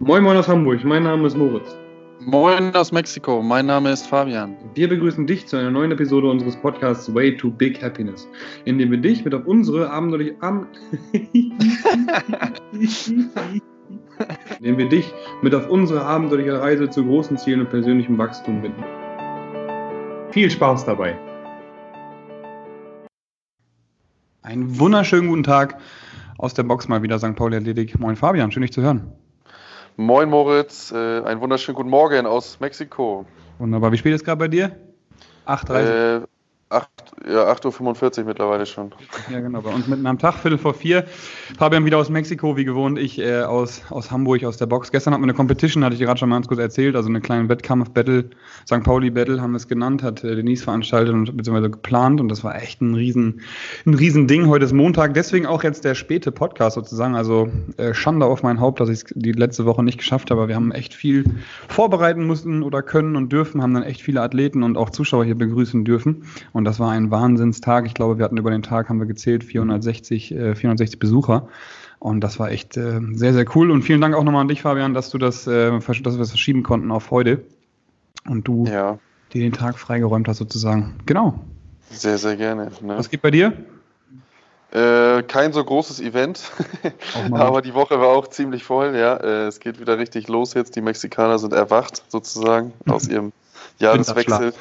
Moin Moin aus Hamburg, mein Name ist Moritz. Moin aus Mexiko, mein Name ist Fabian. Wir begrüßen dich zu einer neuen Episode unseres Podcasts Way to Big Happiness, in dem wir dich mit auf unsere abenteuerliche Am in dem wir dich mit auf unsere abenteuerliche Reise zu großen Zielen und persönlichem Wachstum binden. Viel Spaß dabei! Einen wunderschönen guten Tag aus der Box mal wieder St. Pauli Athletik. Moin Fabian, schön dich zu hören. Moin Moritz, äh, einen wunderschönen guten Morgen aus Mexiko. Wunderbar, wie spät ist gerade bei dir? 8.30 Uhr. Äh, 8, ja, 8.45 Uhr mittlerweile schon. Ja, genau. Bei uns mitten am Tag, Viertel vor vier. Fabian wieder aus Mexiko, wie gewohnt. Ich äh, aus, aus Hamburg, aus der Box. Gestern hatten wir eine Competition, hatte ich gerade schon mal ganz kurz erzählt. Also eine kleine Wettkampf-Battle. St. Pauli-Battle haben wir es genannt, hat äh, Denise veranstaltet und beziehungsweise geplant. Und das war echt ein riesen, ein riesen Ding. Heute ist Montag. Deswegen auch jetzt der späte Podcast sozusagen. Also äh, Schande auf mein Haupt, dass ich es die letzte Woche nicht geschafft habe. Wir haben echt viel vorbereiten müssen oder können und dürfen. Haben dann echt viele Athleten und auch Zuschauer hier begrüßen dürfen. Und das war ein Wahnsinnstag. Ich glaube, wir hatten über den Tag, haben wir gezählt, 460, äh, 460 Besucher. Und das war echt äh, sehr, sehr cool. Und vielen Dank auch nochmal an dich, Fabian, dass du das, äh, dass wir das verschieben konnten auf heute. Und du ja. dir den Tag freigeräumt hast, sozusagen. Genau. Sehr, sehr gerne. Ne? Was geht bei dir? Äh, kein so großes Event, aber die Woche war auch ziemlich voll. Ja, äh, es geht wieder richtig los jetzt. Die Mexikaner sind erwacht sozusagen aus ihrem Jahreswechsel.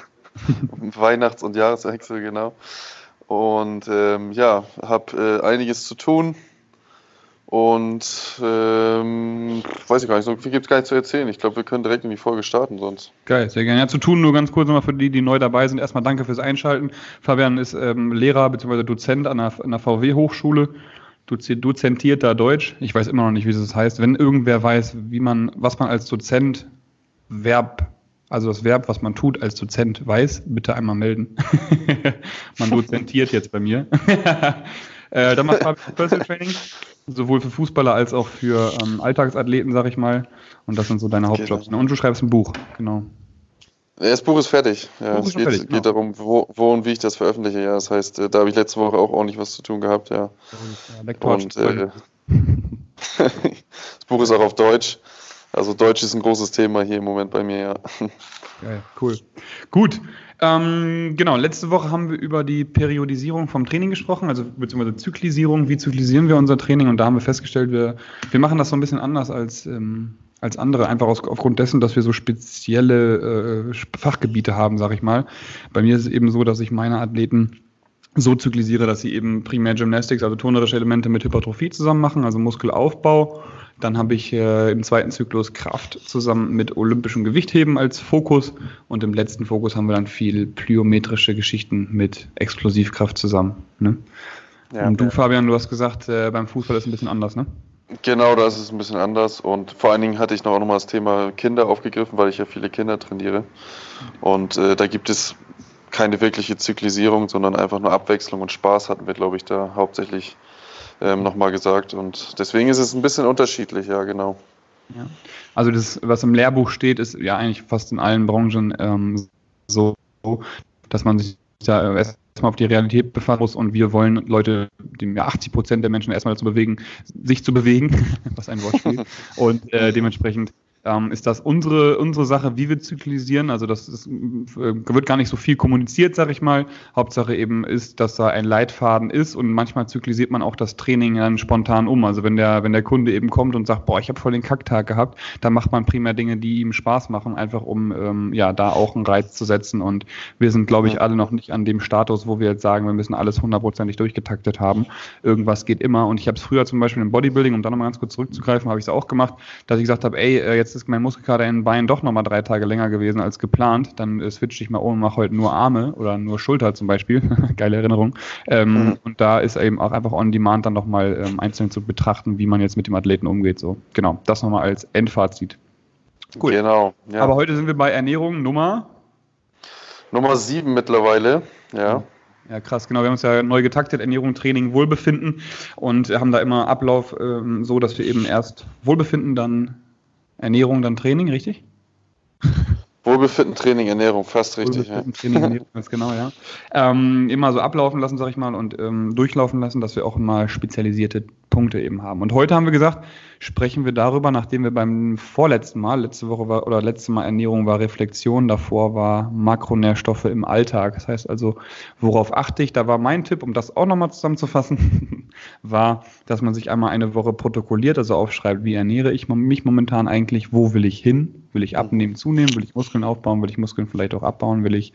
Weihnachts- und Jahreswechsel, genau. Und ähm, ja, habe äh, einiges zu tun. Und ähm, weiß ich gar nicht, so viel gibt es gar nicht zu erzählen. Ich glaube, wir können direkt in die Folge starten sonst. Geil, sehr gerne. Ja, zu tun, nur ganz kurz nochmal für die, die neu dabei sind. Erstmal danke fürs Einschalten. Fabian ist ähm, Lehrer bzw. Dozent an an der VW-Hochschule. Dozentiert da Deutsch. Ich weiß immer noch nicht, wie das heißt. Wenn irgendwer weiß, wie man, was man als Dozent Verb also das Verb, was man tut als Dozent weiß, bitte einmal melden. man dozentiert jetzt bei mir. äh, dann macht Fabian Personal Training, sowohl für Fußballer als auch für ähm, Alltagsathleten, sag ich mal. Und das sind so deine Hauptjobs. Genau. Und du schreibst ein Buch, genau. Ja, das Buch ist fertig. Ja, Buch es geht, fertig, geht genau. darum, wo, wo, und wie ich das veröffentliche. Ja, das heißt, äh, da habe ich letzte Woche auch ordentlich was zu tun gehabt. Ja. ja und äh, das Buch ist auch auf Deutsch. Also Deutsch ist ein großes Thema hier im Moment bei mir, ja. Geil, cool. Gut. Ähm, genau, letzte Woche haben wir über die Periodisierung vom Training gesprochen, also beziehungsweise Zyklisierung, wie zyklisieren wir unser Training und da haben wir festgestellt, wir, wir machen das so ein bisschen anders als, ähm, als andere, einfach aus, aufgrund dessen, dass wir so spezielle äh, Fachgebiete haben, sag ich mal. Bei mir ist es eben so, dass ich meine Athleten so zyklisiere, dass sie eben primär Gymnastics, also turnerische Elemente mit Hypertrophie zusammen machen, also Muskelaufbau dann habe ich äh, im zweiten Zyklus Kraft zusammen mit olympischem Gewichtheben als Fokus. Und im letzten Fokus haben wir dann viel plyometrische Geschichten mit Explosivkraft zusammen. Ne? Ja, und du, Fabian, du hast gesagt, äh, beim Fußball ist es ein bisschen anders, ne? Genau, da ist es ein bisschen anders. Und vor allen Dingen hatte ich noch auch nochmal das Thema Kinder aufgegriffen, weil ich ja viele Kinder trainiere. Und äh, da gibt es keine wirkliche Zyklisierung, sondern einfach nur Abwechslung und Spaß hatten wir, glaube ich, da hauptsächlich ähm, nochmal gesagt. Und deswegen ist es ein bisschen unterschiedlich, ja, genau. Ja. Also das, was im Lehrbuch steht, ist ja eigentlich fast in allen Branchen ähm, so, dass man sich da erstmal auf die Realität befassen muss und wir wollen Leute, die ja 80 Prozent der Menschen erstmal dazu bewegen, sich zu bewegen, was ein Wortspiel, und äh, dementsprechend ähm, ist das unsere, unsere Sache, wie wir zyklisieren. Also das ist, äh, wird gar nicht so viel kommuniziert, sag ich mal. Hauptsache eben ist, dass da ein Leitfaden ist und manchmal zyklisiert man auch das Training dann spontan um. Also wenn der, wenn der Kunde eben kommt und sagt, boah, ich habe voll den Kacktag gehabt, dann macht man primär Dinge, die ihm Spaß machen, einfach um ähm, ja da auch einen Reiz zu setzen. Und wir sind, glaube ich, alle noch nicht an dem Status, wo wir jetzt sagen, wir müssen alles hundertprozentig durchgetaktet haben. Irgendwas geht immer. Und ich habe es früher zum Beispiel im Bodybuilding, um da nochmal ganz kurz zurückzugreifen, habe ich es auch gemacht, dass ich gesagt habe, ey, äh, jetzt ist mein Muskelkater in den Beinen doch nochmal drei Tage länger gewesen als geplant, dann äh, switche ich mal um und mache heute nur Arme oder nur Schulter zum Beispiel. Geile Erinnerung. Ähm, mhm. Und da ist eben auch einfach on demand dann nochmal ähm, einzeln zu betrachten, wie man jetzt mit dem Athleten umgeht. So, genau, das nochmal als Endfazit. Cool. Genau. Ja. Aber heute sind wir bei Ernährung Nummer Nummer sieben mittlerweile, ja. Ja, krass, genau. Wir haben uns ja neu getaktet, Ernährung, Training, Wohlbefinden und haben da immer Ablauf ähm, so, dass wir eben erst Wohlbefinden, dann Ernährung, dann Training, richtig? Wohlbefinden, Training, Ernährung, fast richtig. Wohlbefinden, ja. Training, Ernährung, ganz genau, ja. Ähm, immer so ablaufen lassen, sag ich mal, und ähm, durchlaufen lassen, dass wir auch immer spezialisierte Punkte eben haben. Und heute haben wir gesagt, sprechen wir darüber, nachdem wir beim vorletzten Mal, letzte Woche war, oder letzte Mal Ernährung war Reflexion, davor war Makronährstoffe im Alltag. Das heißt also, worauf achte ich? Da war mein Tipp, um das auch nochmal zusammenzufassen, war, dass man sich einmal eine Woche protokolliert, also aufschreibt, wie ernähre ich mich momentan eigentlich, wo will ich hin? Will ich abnehmen, zunehmen? Will ich Muskeln aufbauen? Will ich Muskeln vielleicht auch abbauen? Will ich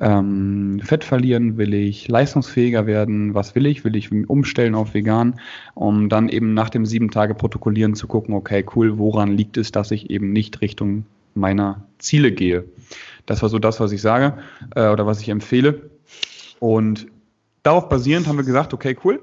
ähm, Fett verlieren? Will ich leistungsfähiger werden? Was will ich? Will ich umstellen auf vegan? Um dann eben nach dem sieben Tage protokollieren zu gucken, okay, cool, woran liegt es, dass ich eben nicht Richtung meiner Ziele gehe? Das war so das, was ich sage äh, oder was ich empfehle. Und darauf basierend haben wir gesagt, okay, cool,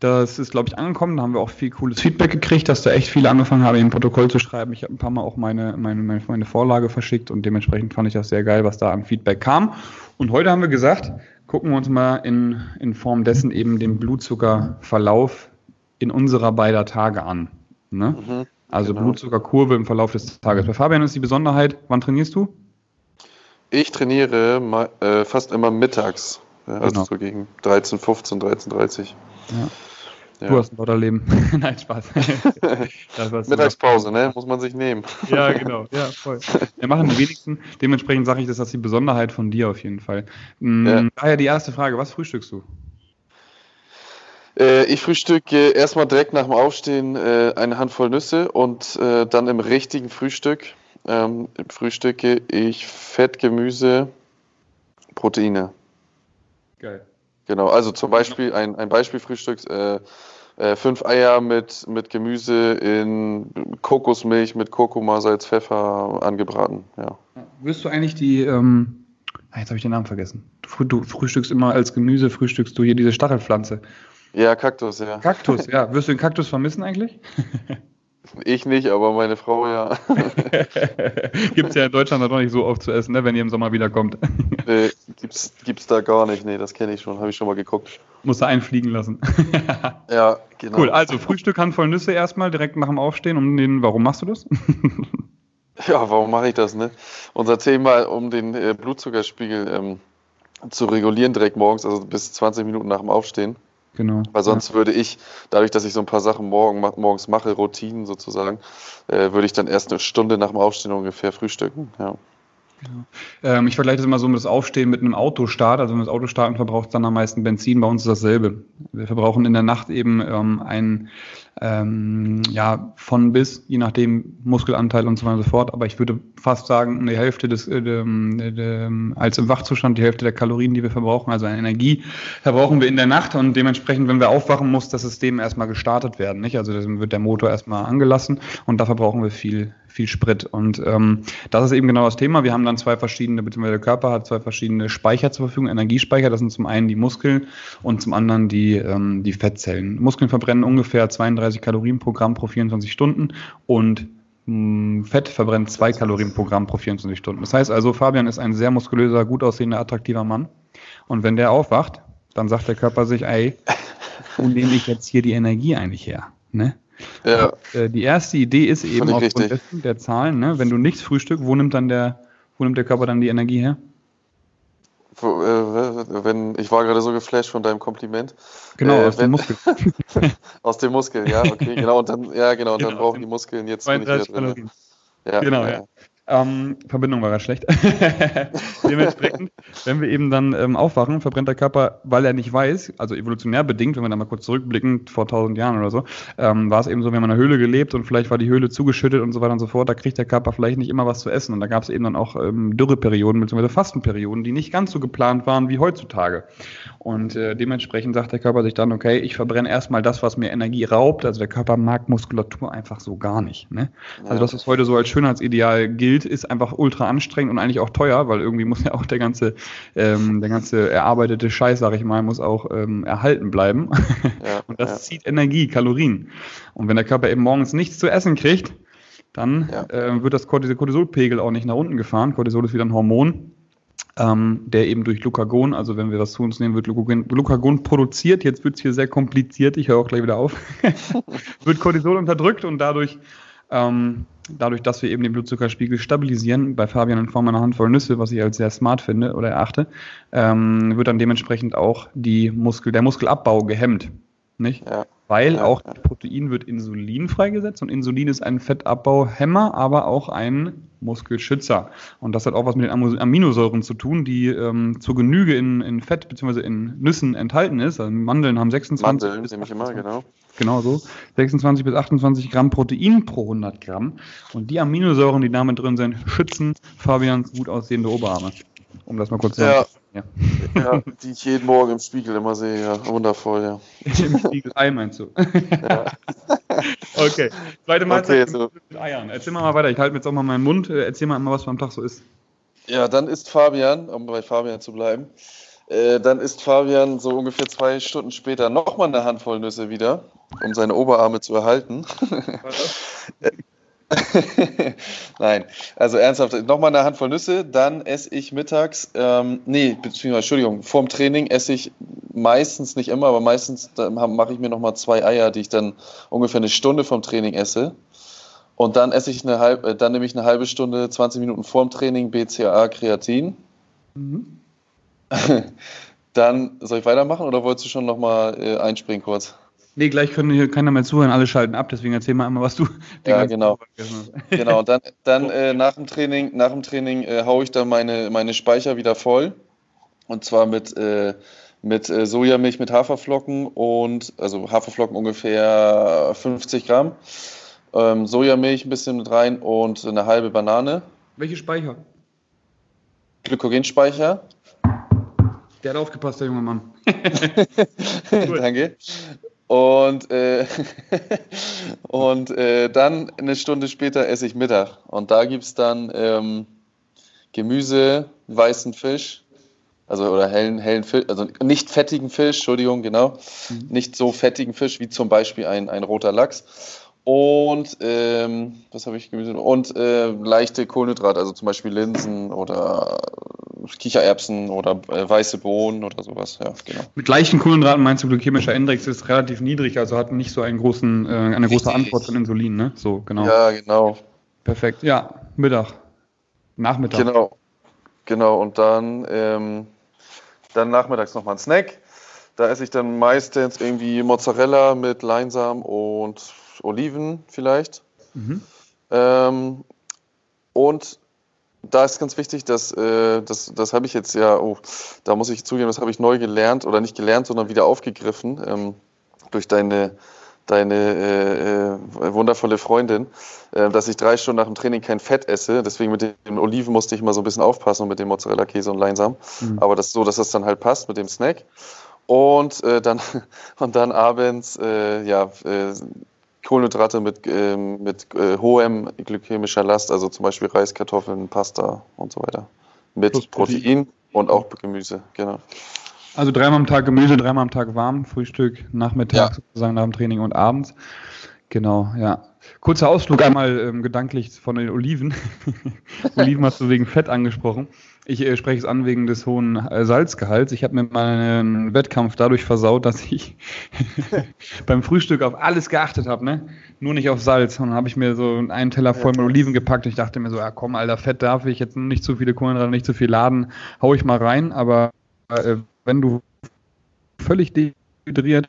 das ist, glaube ich, angekommen. Da haben wir auch viel cooles Feedback gekriegt, dass da echt viele angefangen haben, ein Protokoll zu schreiben. Ich habe ein paar Mal auch meine, meine, meine, Vorlage verschickt und dementsprechend fand ich das sehr geil, was da an Feedback kam. Und heute haben wir gesagt, gucken wir uns mal in, in Form dessen eben den Blutzuckerverlauf in unserer beider Tage an. Ne? Mhm, also genau. Blutzuckerkurve im Verlauf des Tages. Bei Fabian ist die Besonderheit, wann trainierst du? Ich trainiere äh, fast immer mittags. Also genau. so gegen 13, 15, 13, 30. Ja. Ja. Du hast ein Lotterleben. Nein, Spaß. Mittagspause, ne? Muss man sich nehmen. ja, genau. Ja, voll. Wir machen die wenigsten. Dementsprechend sage ich, das ist die Besonderheit von dir auf jeden Fall. Mhm, ja. Daher die erste Frage: Was frühstückst du? Äh, ich frühstücke erstmal direkt nach dem Aufstehen äh, eine Handvoll Nüsse und äh, dann im richtigen Frühstück ähm, frühstücke ich Fett, Gemüse, Proteine. Geil. Genau, also zum Beispiel ein, ein Beispielfrühstück, äh, äh, fünf Eier mit, mit Gemüse in Kokosmilch mit Kurkuma, Salz, Pfeffer angebraten. Ja. Wirst du eigentlich die, ähm, ah, jetzt habe ich den Namen vergessen. Du, du, frühstückst immer als Gemüse, frühstückst du hier diese Stachelpflanze. Ja, Kaktus, ja. Kaktus, ja. Wirst du den Kaktus vermissen eigentlich? Ich nicht, aber meine Frau ja. Gibt es ja in Deutschland noch nicht so oft zu essen, ne, wenn ihr im Sommer wieder kommt. nee, gibt's, gibt's da gar nicht. Nee, das kenne ich schon, habe ich schon mal geguckt. Muss er einfliegen lassen. ja, genau. Cool, also Frühstück Handvoll Nüsse erstmal, direkt nach dem Aufstehen. Um den, warum machst du das? ja, warum mache ich das, ne? Unser Thema, um den äh, Blutzuckerspiegel ähm, zu regulieren direkt morgens, also bis 20 Minuten nach dem Aufstehen. Genau. Weil sonst ja. würde ich, dadurch, dass ich so ein paar Sachen morgen, morgens mache, Routinen sozusagen, äh, würde ich dann erst eine Stunde nach dem Aufstehen ungefähr frühstücken. Ja. Ähm, ich vergleiche das immer so mit das Aufstehen mit einem Autostart. Also wenn wir das Auto starten, verbraucht es dann am meisten Benzin. Bei uns ist dasselbe. Wir verbrauchen in der Nacht eben ähm, ein ähm, ja, von bis, je nachdem Muskelanteil und so weiter und so fort. Aber ich würde fast sagen, die Hälfte des, äh, de, de, als im Wachzustand, die Hälfte der Kalorien, die wir verbrauchen, also an Energie, verbrauchen wir in der Nacht und dementsprechend, wenn wir aufwachen, muss das System erstmal gestartet werden. Nicht? Also dann wird der Motor erstmal angelassen und da verbrauchen wir viel, viel Sprit. Und ähm, das ist eben genau das Thema. Wir haben dann zwei verschiedene, beziehungsweise der Körper hat zwei verschiedene Speicher zur Verfügung, Energiespeicher. Das sind zum einen die Muskeln und zum anderen die, ähm, die Fettzellen. Muskeln verbrennen ungefähr 32 Kalorien pro Gramm pro 24 Stunden und mm, Fett verbrennt zwei Kalorien pro Gramm pro 24 Stunden. Das heißt also, Fabian ist ein sehr muskulöser, gut aussehender, attraktiver Mann. Und wenn der aufwacht, dann sagt der Körper sich, ey, wo nehme ich jetzt hier die Energie eigentlich her? Ne? Ja. Äh, die erste Idee ist eben aufgrund dessen, der Zahlen, ne? wenn du nichts frühstückst, wo nimmt dann der, wo nimmt der Körper dann die Energie her? Äh, wenn, ich war gerade so geflasht von deinem Kompliment. Genau, äh, aus wenn, dem Muskel. aus dem Muskel, ja, okay, genau. Und dann, ja, genau, und genau, dann brauchen die Muskeln jetzt. 32 Kalorien. Ja, genau, ja. ja. Ähm, Verbindung war gerade schlecht. Dementsprechend, wenn wir eben dann ähm, aufwachen, verbrennt der Körper, weil er nicht weiß, also evolutionär bedingt, wenn wir da mal kurz zurückblicken, vor tausend Jahren oder so, ähm, war es eben so, wir haben in einer Höhle gelebt und vielleicht war die Höhle zugeschüttet und so weiter und so fort, da kriegt der Körper vielleicht nicht immer was zu essen. Und da gab es eben dann auch ähm, Dürreperioden bzw. Fastenperioden, die nicht ganz so geplant waren wie heutzutage. Und äh, dementsprechend sagt der Körper sich dann, okay, ich verbrenne erstmal das, was mir Energie raubt. Also der Körper mag Muskulatur einfach so gar nicht. Ne? Also das, was heute so als Schönheitsideal gilt, Bild ist einfach ultra anstrengend und eigentlich auch teuer, weil irgendwie muss ja auch der ganze, ähm, der ganze erarbeitete Scheiß, sag ich mal, muss auch ähm, erhalten bleiben. Ja, und das ja. zieht Energie, Kalorien. Und wenn der Körper eben morgens nichts zu essen kriegt, dann ja. äh, wird das Cortisolpegel auch nicht nach unten gefahren. Cortisol ist wieder ein Hormon, ähm, der eben durch Glucagon, also wenn wir das zu uns nehmen, wird Glucagon, Glucagon produziert. Jetzt wird es hier sehr kompliziert, ich höre auch gleich wieder auf. wird Cortisol unterdrückt und dadurch ähm, dadurch, dass wir eben den Blutzuckerspiegel stabilisieren, bei Fabian in Form einer Handvoll Nüsse, was ich als sehr smart finde oder erachte, ähm, wird dann dementsprechend auch die Muskel, der Muskelabbau gehemmt. Nicht? Ja, weil ja, auch. Protein wird Insulin freigesetzt und Insulin ist ein Fettabbauhemmer, aber auch ein Muskelschützer. Und das hat auch was mit den Aminosäuren zu tun, die ähm, zur Genüge in, in Fett bzw. in Nüssen enthalten ist. Also Mandeln haben 26 Mandeln, bis 28, immer, genau. Genau so. 26 bis 28 Gramm Protein pro 100 Gramm. Und die Aminosäuren, die damit drin sind, schützen Fabians gut aussehende Oberarme. Um das mal kurz zu sagen. Ja. ja, die ich jeden Morgen im Spiegel immer sehe, ja. Wundervoll, ja. Im Spiegelei meinst du? Ja. okay. Zweite Mahlzeit okay, so. mit Eiern. Erzähl mal, mal weiter. Ich halte mir jetzt auch mal meinen Mund. Äh, erzähl mal immer, was beim Tag so ist. Ja, dann ist Fabian, um bei Fabian zu bleiben, äh, dann ist Fabian so ungefähr zwei Stunden später nochmal eine Handvoll Nüsse wieder, um seine Oberarme zu erhalten. Nein, also ernsthaft, nochmal eine Handvoll Nüsse, dann esse ich mittags, ähm, nee, beziehungsweise, Entschuldigung, vorm Training esse ich meistens, nicht immer, aber meistens mache ich mir nochmal zwei Eier, die ich dann ungefähr eine Stunde vom Training esse. Und dann esse ich eine halbe, äh, dann nehme ich eine halbe Stunde, 20 Minuten vorm Training BCAA Kreatin. Mhm. dann soll ich weitermachen oder wolltest du schon nochmal äh, einspringen kurz? Nee, gleich können hier keiner mehr zuhören, alle schalten ab, deswegen erzähl mal einmal, was du. Ja, genau. genau, dann, dann äh, nach dem Training, nach dem Training äh, haue ich dann meine, meine Speicher wieder voll. Und zwar mit, äh, mit äh, Sojamilch mit Haferflocken und, also Haferflocken ungefähr 50 Gramm. Ähm, Sojamilch ein bisschen mit rein und eine halbe Banane. Welche Speicher? Glykogenspeicher. Der hat aufgepasst, der junge Mann. Danke. Und, äh, und äh, dann eine Stunde später esse ich Mittag. Und da gibt es dann ähm, Gemüse, weißen Fisch, also oder hellen, hellen Fisch, also nicht fettigen Fisch, Entschuldigung, genau. Mhm. Nicht so fettigen Fisch wie zum Beispiel ein, ein roter Lachs. Und ähm, was habe ich Gemüse? Und äh, leichte Kohlenhydrate, also zum Beispiel Linsen oder Kichererbsen oder äh, weiße Bohnen oder sowas. Ja, genau. Mit leichten Kohlenhydraten meinst du, glykämischer Index ist relativ niedrig, also hat nicht so einen großen, äh, eine große Richtig. Antwort von Insulin, ne? So, genau. Ja, genau. Perfekt. Ja, Mittag. Nachmittag. Genau. Genau. Und dann, ähm, dann nachmittags nochmal ein Snack. Da esse ich dann meistens irgendwie Mozzarella mit Leinsamen und Oliven vielleicht. Mhm. Ähm, und da ist ganz wichtig, dass äh, das, das habe ich jetzt ja, oh, da muss ich zugeben, das habe ich neu gelernt oder nicht gelernt, sondern wieder aufgegriffen ähm, durch deine, deine äh, äh, wundervolle Freundin, äh, dass ich drei Stunden nach dem Training kein Fett esse. Deswegen mit den Oliven musste ich immer so ein bisschen aufpassen und mit dem Mozzarella-Käse und Leinsamen. Mhm. Aber das so, dass das dann halt passt mit dem Snack. Und äh, dann und dann abends äh, ja Kohlenhydrate mit, äh, mit äh, hohem glykämischer Last, also zum Beispiel Reis, Kartoffeln, Pasta und so weiter. Mit Plus Protein und auch Gemüse, genau. Also dreimal am Tag Gemüse, dreimal am Tag warm, Frühstück, Nachmittag ja. sozusagen nach dem Training und abends. Genau, ja. Kurzer Ausflug einmal ähm, gedanklich von den Oliven. Oliven hast du wegen Fett angesprochen. Ich äh, spreche es an wegen des hohen äh, Salzgehalts. Ich habe mir meinen Wettkampf dadurch versaut, dass ich beim Frühstück auf alles geachtet habe, ne? Nur nicht auf Salz. Und dann habe ich mir so einen Teller voll mit Oliven gepackt. Ich dachte mir so, ja komm, Alter, Fett darf ich jetzt nicht zu viele Kohlenhydrate, nicht zu viel laden, hau ich mal rein. Aber äh, wenn du völlig dehydriert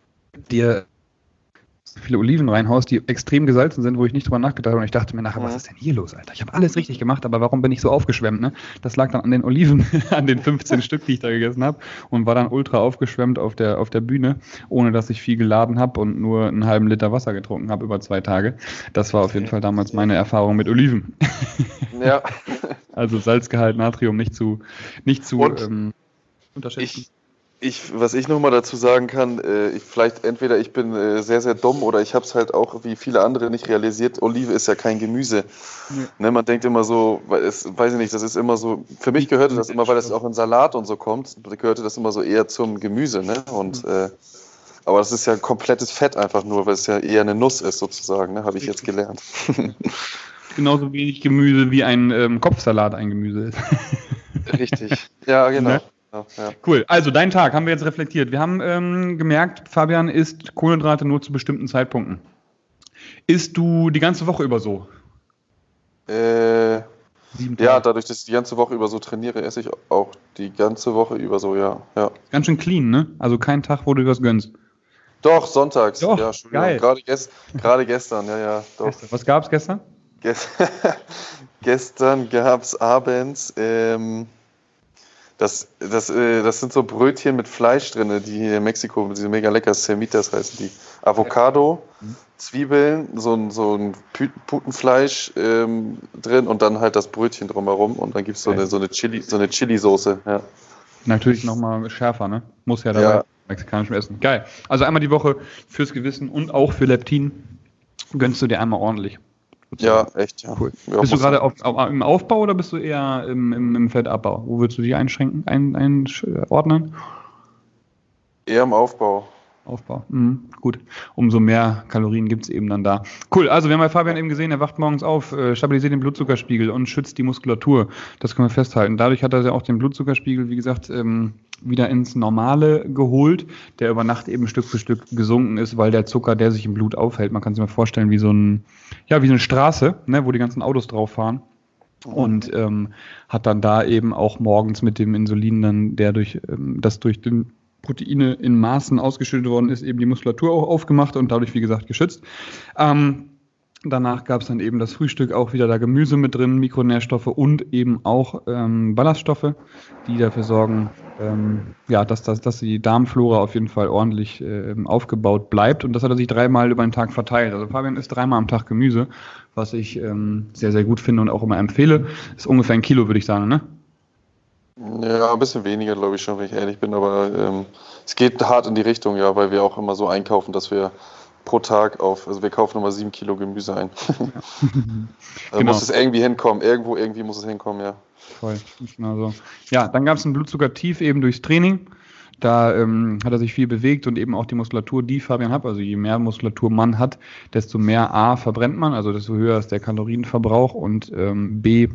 dir viele Oliven reinhaust, die extrem gesalzen sind, wo ich nicht drüber nachgedacht habe. Und ich dachte mir nachher, mhm. was ist denn hier los, Alter? Ich habe alles richtig gemacht, aber warum bin ich so aufgeschwemmt? Ne? Das lag dann an den Oliven, an den 15 Stück, die ich da gegessen habe und war dann ultra aufgeschwemmt auf der, auf der Bühne, ohne dass ich viel geladen habe und nur einen halben Liter Wasser getrunken habe über zwei Tage. Das war auf jeden Fall damals meine Erfahrung mit Oliven. Ja. also Salzgehalt, Natrium nicht zu, nicht zu ähm, unterschätzen. Ich ich, was ich nochmal dazu sagen kann, äh, ich, vielleicht entweder ich bin äh, sehr, sehr dumm oder ich habe es halt auch wie viele andere nicht realisiert. Olive ist ja kein Gemüse. Nee. Ne, man denkt immer so, es, weiß ich nicht, das ist immer so, für mich gehörte das immer, weil das auch in Salat und so kommt, gehörte das immer so eher zum Gemüse. Ne? Und, äh, aber das ist ja komplettes Fett einfach nur, weil es ja eher eine Nuss ist sozusagen, ne? habe ich jetzt gelernt. Genauso wenig Gemüse wie ein ähm, Kopfsalat ein Gemüse ist. Richtig, ja genau. Ne? Ja, Cool. Also dein Tag haben wir jetzt reflektiert. Wir haben ähm, gemerkt, Fabian isst Kohlenhydrate nur zu bestimmten Zeitpunkten. Isst du die ganze Woche über so? Äh, ja, dadurch, dass ich die ganze Woche über so trainiere, esse ich auch die ganze Woche über so, ja. ja. Ganz schön clean, ne? Also kein Tag, wo du was gönnst. Doch, sonntags. Doch, ja, Geil. Gerade, gest gerade gestern, ja, ja. Doch. Was gab es gestern? Gest gestern gab es abends, ähm, das, das, äh, das sind so Brötchen mit Fleisch drin, die hier in Mexiko, diese mega lecker Semitas heißen die. Avocado, mhm. Zwiebeln, so ein, so ein Putenfleisch ähm, drin und dann halt das Brötchen drumherum und dann gibt es so eine, so eine Chili, so eine Chili-Soße, ja. Natürlich nochmal schärfer, ne? Muss ja dabei. Ja. Mexikanischem Essen. Geil. Also einmal die Woche fürs Gewissen und auch für Leptin gönnst du dir einmal ordentlich. Ja, echt, ja. Cool. Ja, bist du gerade auf, auf, im Aufbau oder bist du eher im, im, im Fettabbau? Wo würdest du dich einschränken, ein, einordnen? Eher im Aufbau. Aufbau. Mhm, gut. Umso mehr Kalorien gibt es eben dann da. Cool. Also, wir haben bei Fabian eben gesehen, er wacht morgens auf, äh, stabilisiert den Blutzuckerspiegel und schützt die Muskulatur. Das können wir festhalten. Dadurch hat er ja auch den Blutzuckerspiegel, wie gesagt, ähm, wieder ins Normale geholt, der über Nacht eben Stück für Stück gesunken ist, weil der Zucker, der sich im Blut aufhält, man kann sich mal vorstellen, wie so ein, ja, wie so eine Straße, ne, wo die ganzen Autos drauf fahren. Und ähm, hat dann da eben auch morgens mit dem Insulin dann, der durch, ähm, das durch den Proteine in Maßen ausgeschüttet worden ist, eben die Muskulatur auch aufgemacht und dadurch, wie gesagt, geschützt. Ähm, danach gab es dann eben das Frühstück, auch wieder da Gemüse mit drin, Mikronährstoffe und eben auch ähm, Ballaststoffe, die dafür sorgen, ähm, ja, dass, dass, dass die Darmflora auf jeden Fall ordentlich äh, aufgebaut bleibt. Und das hat er sich dreimal über den Tag verteilt. Also Fabian isst dreimal am Tag Gemüse, was ich ähm, sehr, sehr gut finde und auch immer empfehle. Ist ungefähr ein Kilo, würde ich sagen, ne? Ja, ein bisschen weniger, glaube ich schon, wenn ich ehrlich bin, aber ähm, es geht hart in die Richtung, ja, weil wir auch immer so einkaufen, dass wir pro Tag auf, also wir kaufen immer sieben Kilo Gemüse ein. also genau. muss es irgendwie hinkommen, irgendwo, irgendwie muss es hinkommen, ja. Voll, genau so. Ja, dann gab es ein Blutzuckertief eben durchs Training. Da ähm, hat er sich viel bewegt und eben auch die Muskulatur, die Fabian hat. Also je mehr Muskulatur man hat, desto mehr A verbrennt man, also desto höher ist der Kalorienverbrauch und ähm, B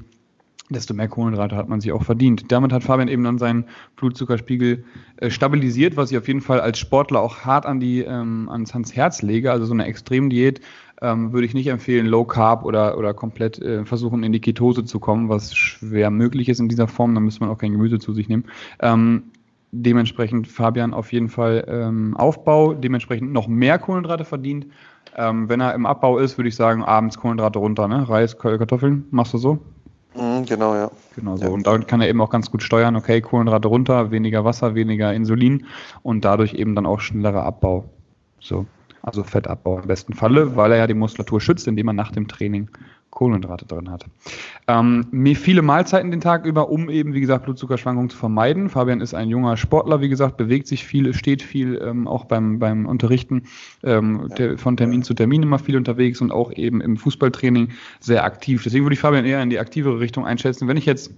desto mehr Kohlenhydrate hat man sich auch verdient. Damit hat Fabian eben dann seinen Blutzuckerspiegel äh, stabilisiert, was ich auf jeden Fall als Sportler auch hart an die, ähm, ans, ans Herz lege. Also so eine Extremdiät ähm, würde ich nicht empfehlen, Low Carb oder, oder komplett äh, versuchen, in die Ketose zu kommen, was schwer möglich ist in dieser Form. Da müsste man auch kein Gemüse zu sich nehmen. Ähm, dementsprechend Fabian auf jeden Fall ähm, Aufbau, dementsprechend noch mehr Kohlenhydrate verdient. Ähm, wenn er im Abbau ist, würde ich sagen, abends Kohlenhydrate runter, ne? Reis, Kartoffeln, machst du so? Mhm, genau, ja. Genau so. Ja. Und damit kann er eben auch ganz gut steuern, okay, Kohlenhydrate runter, weniger Wasser, weniger Insulin und dadurch eben dann auch schneller Abbau. So. Also Fettabbau im besten Falle, weil er ja die Muskulatur schützt, indem er nach dem Training Kohlenhydrate drin hat. Ähm, viele Mahlzeiten den Tag über, um eben, wie gesagt, Blutzuckerschwankungen zu vermeiden. Fabian ist ein junger Sportler, wie gesagt, bewegt sich viel, steht viel, ähm, auch beim, beim Unterrichten ähm, der, von Termin zu Termin immer viel unterwegs und auch eben im Fußballtraining sehr aktiv. Deswegen würde ich Fabian eher in die aktivere Richtung einschätzen. Wenn ich jetzt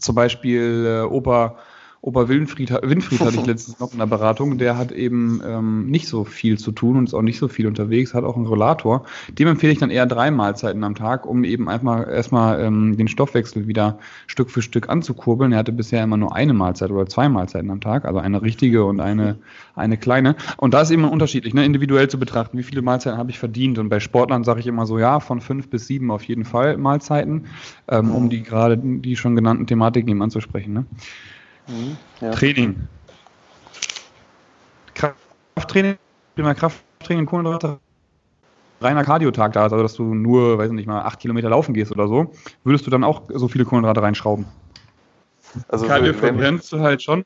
zum Beispiel äh, Opa Opa Winfried, Winfried hatte ich letztens noch in der Beratung, der hat eben ähm, nicht so viel zu tun und ist auch nicht so viel unterwegs, hat auch einen Rollator. Dem empfehle ich dann eher drei Mahlzeiten am Tag, um eben einfach erstmal ähm, den Stoffwechsel wieder Stück für Stück anzukurbeln. Er hatte bisher immer nur eine Mahlzeit oder zwei Mahlzeiten am Tag, also eine richtige und eine, eine kleine. Und da ist eben unterschiedlich, ne, individuell zu betrachten, wie viele Mahlzeiten habe ich verdient. Und bei Sportlern sage ich immer so, ja, von fünf bis sieben auf jeden Fall Mahlzeiten, ähm, um die gerade die schon genannten Thematiken eben anzusprechen. Ne? Mhm, ja. Training. Krafttraining, prima Krafttraining, Kohlenhydrate, reiner Kardiotag da ist, also dass du nur, weiß nicht mal, acht Kilometer laufen gehst oder so, würdest du dann auch so viele Kohlenhydrate reinschrauben? Also Cardio verbrennst du halt schon,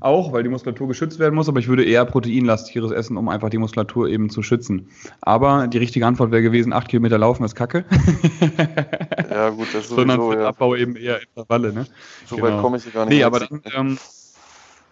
auch, weil die Muskulatur geschützt werden muss, aber ich würde eher proteinlastigeres essen, um einfach die Muskulatur eben zu schützen. Aber die richtige Antwort wäre gewesen, acht Kilometer laufen ist Kacke. ja, gut, das ist sowieso, Sondern für ja. Abbau eben eher Intervalle, ne? So genau. weit komme ich gar nicht. Nee, aber dann, ähm,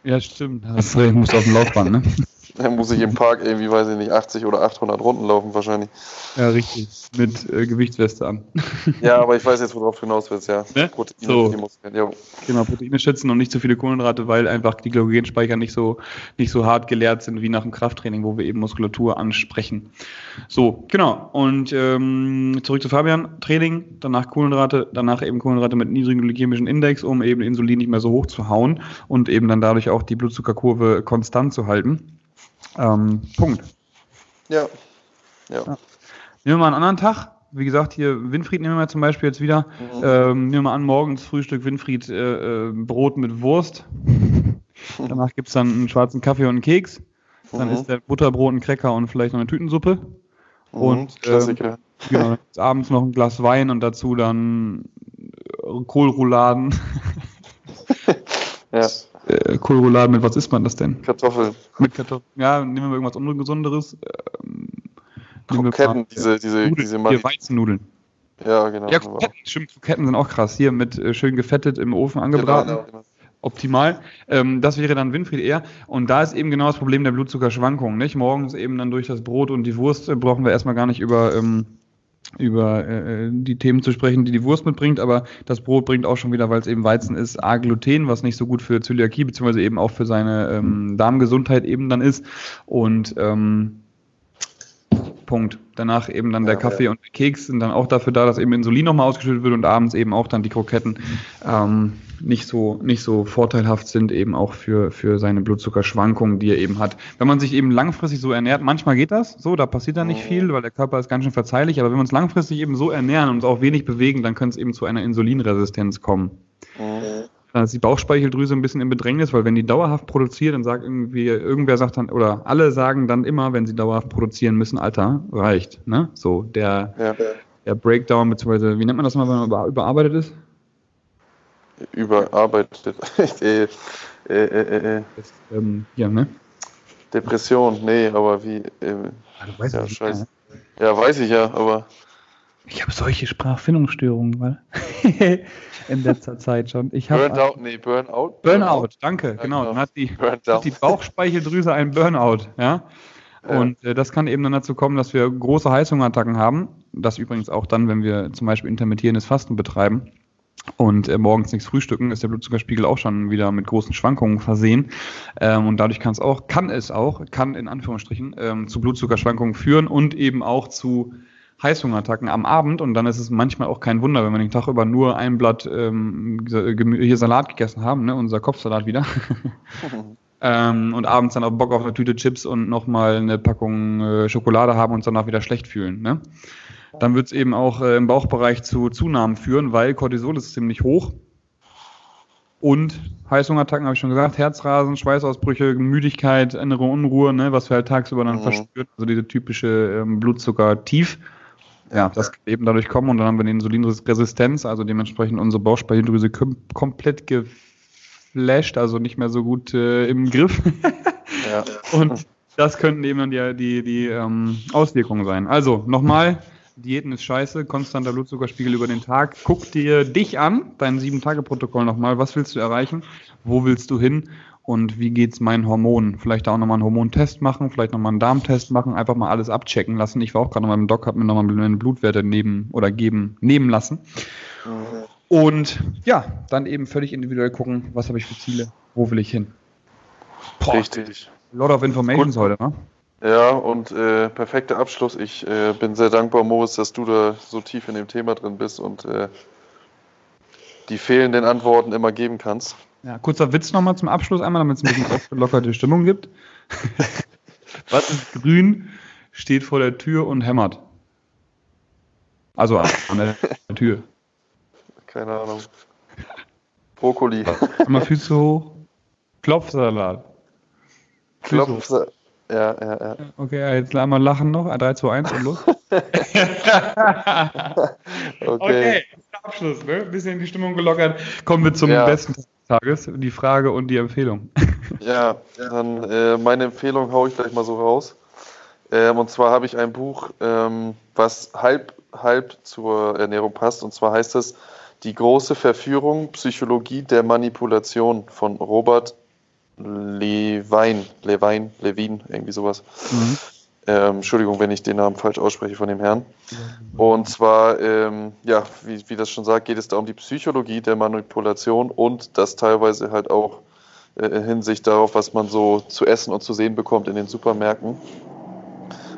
ja, stimmt. Das muss auf dem Laufband, ne? Dann muss ich im Park irgendwie, weiß ich nicht, 80 oder 800 Runden laufen wahrscheinlich. Ja, richtig. Mit äh, Gewichtsweste an. ja, aber ich weiß jetzt, worauf du hinaus willst, ja. Ne? Proteine so. ja. Genau, Proteine schützen und nicht zu viele Kohlenhydrate, weil einfach die Glykogenspeicher nicht so, nicht so hart geleert sind wie nach dem Krafttraining, wo wir eben Muskulatur ansprechen. So, genau. Und ähm, zurück zu Fabian. Training, danach Kohlenhydrate, danach eben Kohlenhydrate mit niedrigem glykämischen Index, um eben Insulin nicht mehr so hoch zu hauen und eben dann dadurch auch die Blutzuckerkurve konstant zu halten. Ähm, Punkt. Ja. ja. ja. Nehmen wir mal einen anderen Tag. Wie gesagt, hier Winfried nehmen wir zum Beispiel jetzt wieder. Mhm. Ähm, nehmen wir mal an, morgens Frühstück Winfried äh, äh, Brot mit Wurst. Danach gibt es dann einen schwarzen Kaffee und einen Keks. Dann mhm. ist der Butterbrot, ein Cracker und vielleicht noch eine Tütensuppe. Mhm, und Klassiker. Ähm, genau, abends noch ein Glas Wein und dazu dann äh, Kohlrouladen. ja. Äh, Kohlrouladen mit was isst man das denn? Kartoffeln. Mit Kartoffeln. Ja, nehmen wir irgendwas Ungesunderes. Ähm, Kroketten, diese, diese, Nudeln, diese Hier, Weizennudeln. Ja, genau. Ja, Kroketten, stimmt, Kroketten sind auch krass. Hier mit äh, schön gefettet im Ofen angebraten. Genau, genau optimal. Ähm, das wäre dann Winfried eher. Und da ist eben genau das Problem der Blutzuckerschwankungen. Nicht? Morgens eben dann durch das Brot und die Wurst äh, brauchen wir erstmal gar nicht über, ähm, über äh, die Themen zu sprechen, die die Wurst mitbringt, aber das Brot bringt auch schon wieder, weil es eben Weizen ist, A, Gluten, was nicht so gut für Zöliakie, beziehungsweise eben auch für seine ähm, Darmgesundheit eben dann ist. Und ähm, Punkt. Danach eben dann der Kaffee ja. und der Keks sind dann auch dafür da, dass eben Insulin nochmal ausgeschüttet wird und abends eben auch dann die Kroketten ähm, nicht so nicht so vorteilhaft sind eben auch für für seine Blutzuckerschwankungen, die er eben hat. Wenn man sich eben langfristig so ernährt, manchmal geht das, so da passiert dann nicht mhm. viel, weil der Körper ist ganz schön verzeihlich. Aber wenn wir uns langfristig eben so ernähren und uns auch wenig bewegen, dann könnte es eben zu einer Insulinresistenz kommen. Mhm dann ist die Bauchspeicheldrüse ein bisschen im Bedrängnis, weil wenn die dauerhaft produziert, dann sagt irgendwie, irgendwer sagt dann, oder alle sagen dann immer, wenn sie dauerhaft produzieren müssen, Alter, reicht. Ne? So, der, ja. der Breakdown, beziehungsweise, wie nennt man das mal, wenn man über, überarbeitet ist? Überarbeitet. äh, äh, äh, das, ähm, ja, ne? Depression, nee, aber wie. Äh, ah, du weißt ja, scheiße. Ja, weiß ich ja, aber. Ich habe solche Sprachfindungsstörungen, weil in letzter Zeit schon. Ich Burnout, nee, Burnout. Burnout, danke, ja, genau. Dann hat die, hat die Bauchspeicheldrüse einen Burnout, ja. Und äh, das kann eben dann dazu kommen, dass wir große Heißhungerattacken haben. Das übrigens auch dann, wenn wir zum Beispiel intermittierendes Fasten betreiben und äh, morgens nichts frühstücken, ist der Blutzuckerspiegel auch schon wieder mit großen Schwankungen versehen. Ähm, und dadurch kann es auch, kann es auch, kann in Anführungsstrichen ähm, zu Blutzuckerschwankungen führen und eben auch zu Heißhungerattacken am Abend und dann ist es manchmal auch kein Wunder, wenn wir den Tag über nur ein Blatt ähm, hier Salat gegessen haben, ne, unser Kopfsalat wieder. ähm, und abends dann auch Bock auf eine Tüte Chips und nochmal eine Packung äh, Schokolade haben und uns danach wieder schlecht fühlen. Ne? Dann wird es eben auch äh, im Bauchbereich zu Zunahmen führen, weil Cortisol ist ziemlich hoch. Und Heißhungerattacken habe ich schon gesagt, Herzrasen, Schweißausbrüche, Müdigkeit, innere Unruhe, ne, was wir halt tagsüber dann mhm. verspüren, also diese typische ähm, Blutzucker-Tief ja, das kann eben dadurch kommen und dann haben wir eine Insulinresistenz, also dementsprechend unsere Bauchspeicheldrüse kom komplett geflasht, also nicht mehr so gut äh, im Griff. ja. Und das könnten eben dann die, die, die ähm, Auswirkungen sein. Also nochmal, Diäten ist scheiße, konstanter Blutzuckerspiegel über den Tag. Guck dir dich an, dein Sieben-Tage-Protokoll nochmal. Was willst du erreichen? Wo willst du hin? Und wie geht's meinen Hormonen? Vielleicht auch nochmal einen Hormontest machen, vielleicht nochmal einen Darmtest machen, einfach mal alles abchecken lassen. Ich war auch gerade noch beim Doc, habe mir nochmal meine Blutwerte nehmen oder geben, nehmen lassen. Mhm. Und ja, dann eben völlig individuell gucken, was habe ich für Ziele, wo will ich hin. Boah, Richtig. Lot of information heute, ne? Ja, und äh, perfekter Abschluss. Ich äh, bin sehr dankbar, Moritz, dass du da so tief in dem Thema drin bist und äh, die fehlenden Antworten immer geben kannst. Ja, kurzer Witz nochmal zum Abschluss einmal, damit es ein bisschen aufgelockerte Stimmung gibt. Was ist grün, steht vor der Tür und hämmert? Also an der Tür. Keine Ahnung. Brokkoli. Einmal Füße hoch. Klopfsalat. Klopfsalat. Ja, ja, ja. Okay, jetzt einmal lachen noch. 3, 2, 1 und los. okay. okay, Abschluss, ne? Ein bisschen die Stimmung gelockert. Kommen wir zum ja. besten Tages, die Frage und die Empfehlung. Ja, dann äh, meine Empfehlung haue ich gleich mal so raus. Ähm, und zwar habe ich ein Buch, ähm, was halb, halb zur Ernährung passt. Und zwar heißt es Die große Verführung, Psychologie der Manipulation von Robert Levine, Levine, Levine, irgendwie sowas. Mhm. Ähm, Entschuldigung, wenn ich den Namen falsch ausspreche von dem Herrn. Und zwar, ähm, ja, wie, wie das schon sagt, geht es da um die Psychologie der Manipulation und das teilweise halt auch äh, in Hinsicht darauf, was man so zu essen und zu sehen bekommt in den Supermärkten.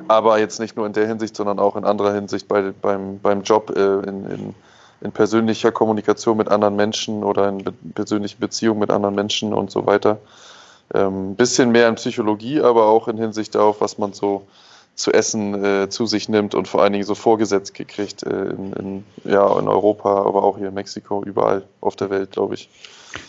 Aber jetzt nicht nur in der Hinsicht, sondern auch in anderer Hinsicht bei, beim, beim Job, äh, in, in, in persönlicher Kommunikation mit anderen Menschen oder in be persönlichen Beziehungen mit anderen Menschen und so weiter. Ein ähm, bisschen mehr in Psychologie, aber auch in Hinsicht darauf, was man so zu essen äh, zu sich nimmt und vor allen Dingen so vorgesetzt gekriegt äh, in, in, ja, in Europa, aber auch hier in Mexiko, überall auf der Welt, glaube ich.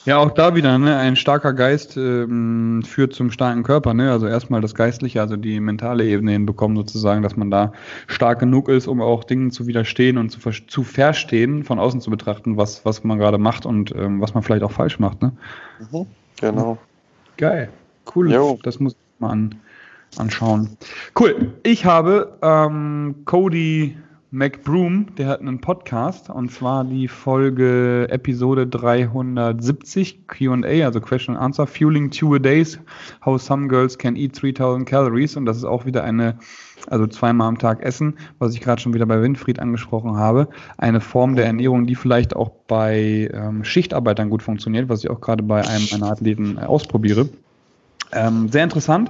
Ja, auch da wieder, ne? ein starker Geist ähm, führt zum starken Körper. Ne? Also erstmal das Geistliche, also die mentale Ebene hinbekommen sozusagen, dass man da stark genug ist, um auch Dingen zu widerstehen und zu, zu verstehen, von außen zu betrachten, was, was man gerade macht und ähm, was man vielleicht auch falsch macht. Ne? Mhm, genau. Geil, cool. Jo. Das muss ich mal an, anschauen. Cool. Ich habe ähm, Cody McBroom, der hat einen Podcast und zwar die Folge Episode 370 QA, also Question and Answer, Fueling Two a Days, How Some Girls Can Eat 3000 Calories. Und das ist auch wieder eine, also zweimal am Tag essen, was ich gerade schon wieder bei Winfried angesprochen habe, eine Form der Ernährung, die vielleicht auch bei ähm, Schichtarbeitern gut funktioniert, was ich auch gerade bei einem meiner Athleten äh, ausprobiere. Ähm, sehr interessant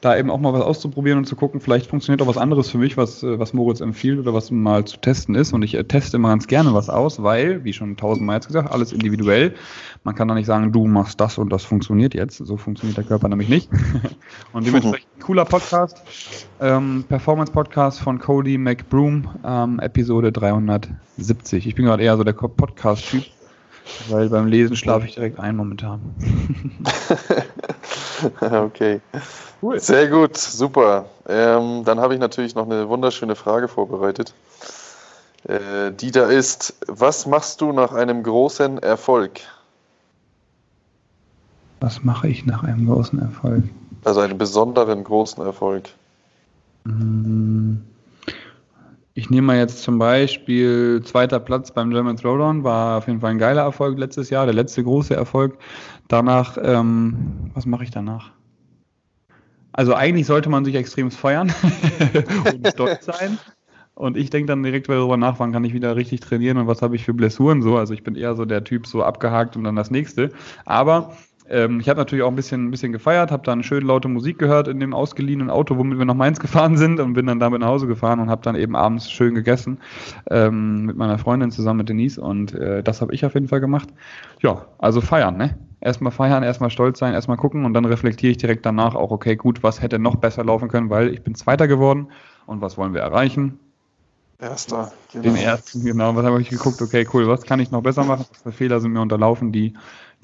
da eben auch mal was auszuprobieren und zu gucken, vielleicht funktioniert auch was anderes für mich, was, äh, was Moritz empfiehlt oder was mal zu testen ist. Und ich äh, teste immer ganz gerne was aus, weil, wie schon tausendmal jetzt gesagt, alles individuell. Man kann da nicht sagen, du machst das und das funktioniert jetzt. So funktioniert der Körper nämlich nicht. und dementsprechend ein cooler Podcast. Ähm, Performance-Podcast von Cody McBroom, ähm, Episode 370. Ich bin gerade eher so der Podcast-Typ. Weil beim Lesen schlafe ich direkt ein momentan. okay. Cool. Sehr gut, super. Ähm, dann habe ich natürlich noch eine wunderschöne Frage vorbereitet. Äh, die da ist, was machst du nach einem großen Erfolg? Was mache ich nach einem großen Erfolg? Also einen besonderen großen Erfolg. Mm. Ich nehme mal jetzt zum Beispiel zweiter Platz beim German Throwdown, war auf jeden Fall ein geiler Erfolg letztes Jahr, der letzte große Erfolg. Danach, ähm, was mache ich danach? Also eigentlich sollte man sich extrem feiern und stolz sein. Und ich denke dann direkt darüber nach, wann kann ich wieder richtig trainieren und was habe ich für Blessuren so. Also ich bin eher so der Typ so abgehakt und dann das nächste. Aber ähm, ich habe natürlich auch ein bisschen, ein bisschen gefeiert, habe dann schön laute Musik gehört in dem ausgeliehenen Auto, womit wir nach Mainz gefahren sind und bin dann damit nach Hause gefahren und habe dann eben abends schön gegessen ähm, mit meiner Freundin zusammen mit Denise und äh, das habe ich auf jeden Fall gemacht. Ja, also feiern, ne? Erstmal feiern, erstmal stolz sein, erstmal gucken und dann reflektiere ich direkt danach auch, okay, gut, was hätte noch besser laufen können, weil ich bin Zweiter geworden und was wollen wir erreichen? Erster, genau. Den ersten, genau. Was habe ich geguckt? Okay, cool. Was kann ich noch besser machen? Was für Fehler sind mir unterlaufen, die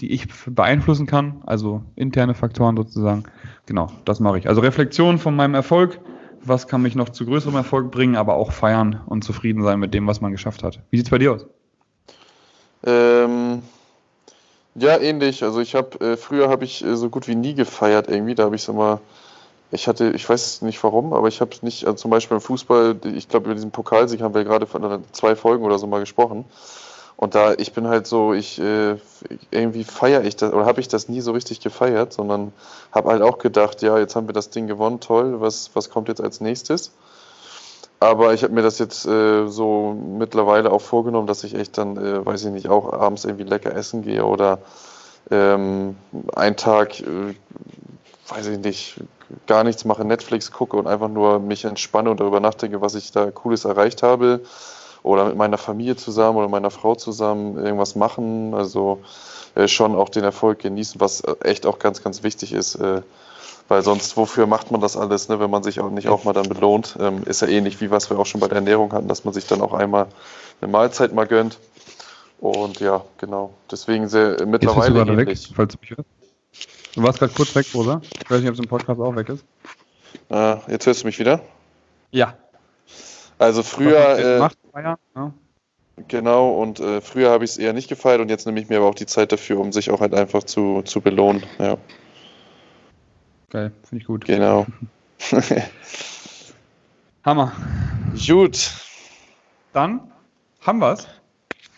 die ich beeinflussen kann, also interne Faktoren sozusagen. Genau, das mache ich. Also Reflexion von meinem Erfolg, was kann mich noch zu größerem Erfolg bringen, aber auch feiern und zufrieden sein mit dem, was man geschafft hat. Wie sieht es bei dir aus? Ähm, ja, ähnlich. Also ich habe äh, früher habe ich äh, so gut wie nie gefeiert irgendwie. Da habe ich so mal, ich hatte, ich weiß nicht warum, aber ich habe nicht, also zum Beispiel im Fußball, ich glaube über diesen Pokalsieg haben wir gerade von zwei Folgen oder so mal gesprochen. Und da, ich bin halt so, ich äh, irgendwie feiere ich das, oder habe ich das nie so richtig gefeiert, sondern habe halt auch gedacht, ja, jetzt haben wir das Ding gewonnen, toll, was, was kommt jetzt als nächstes? Aber ich habe mir das jetzt äh, so mittlerweile auch vorgenommen, dass ich echt dann, äh, weiß ich nicht, auch abends irgendwie lecker essen gehe oder ähm, einen Tag, äh, weiß ich nicht, gar nichts mache, Netflix gucke und einfach nur mich entspanne und darüber nachdenke, was ich da Cooles erreicht habe oder mit meiner Familie zusammen oder meiner Frau zusammen irgendwas machen. Also äh, schon auch den Erfolg genießen, was äh, echt auch ganz, ganz wichtig ist. Äh, weil sonst, wofür macht man das alles, ne, wenn man sich auch nicht auch mal dann belohnt? Ähm, ist ja ähnlich wie was wir auch schon bei der Ernährung hatten, dass man sich dann auch einmal eine Mahlzeit mal gönnt. Und ja, genau. Deswegen sehr äh, mittlerweile jetzt ähnlich. Weg, falls du mich hörst. Du warst gerade kurz weg, Rosa. Ich weiß nicht, ob es im Podcast auch weg ist. Äh, jetzt hörst du mich wieder? Ja. Also früher. Äh, macht, feiern, ja. Genau, und äh, früher habe ich es eher nicht gefeiert und jetzt nehme ich mir aber auch die Zeit dafür, um sich auch halt einfach zu, zu belohnen. Ja. Geil, finde ich gut. Genau. Hammer. Gut. Dann haben wir es.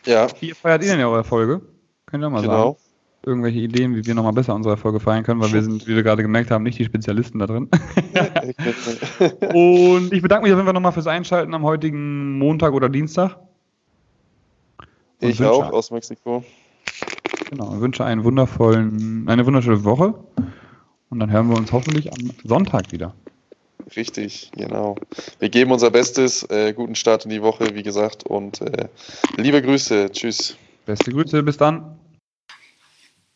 Ja. Wie feiert ihr denn eure Erfolge? Könnt ihr mal genau. sagen irgendwelche Ideen, wie wir nochmal besser unsere Erfolge feiern können, weil wir sind, wie wir gerade gemerkt haben, nicht die Spezialisten da drin. und ich bedanke mich auf jeden Fall nochmal fürs Einschalten am heutigen Montag oder Dienstag. Und ich auch aus Mexiko. Genau, ich wünsche einen wundervollen, eine wunderschöne Woche und dann hören wir uns hoffentlich am Sonntag wieder. Richtig, genau. Wir geben unser Bestes. Äh, guten Start in die Woche, wie gesagt. Und äh, liebe Grüße. Tschüss. Beste Grüße, bis dann.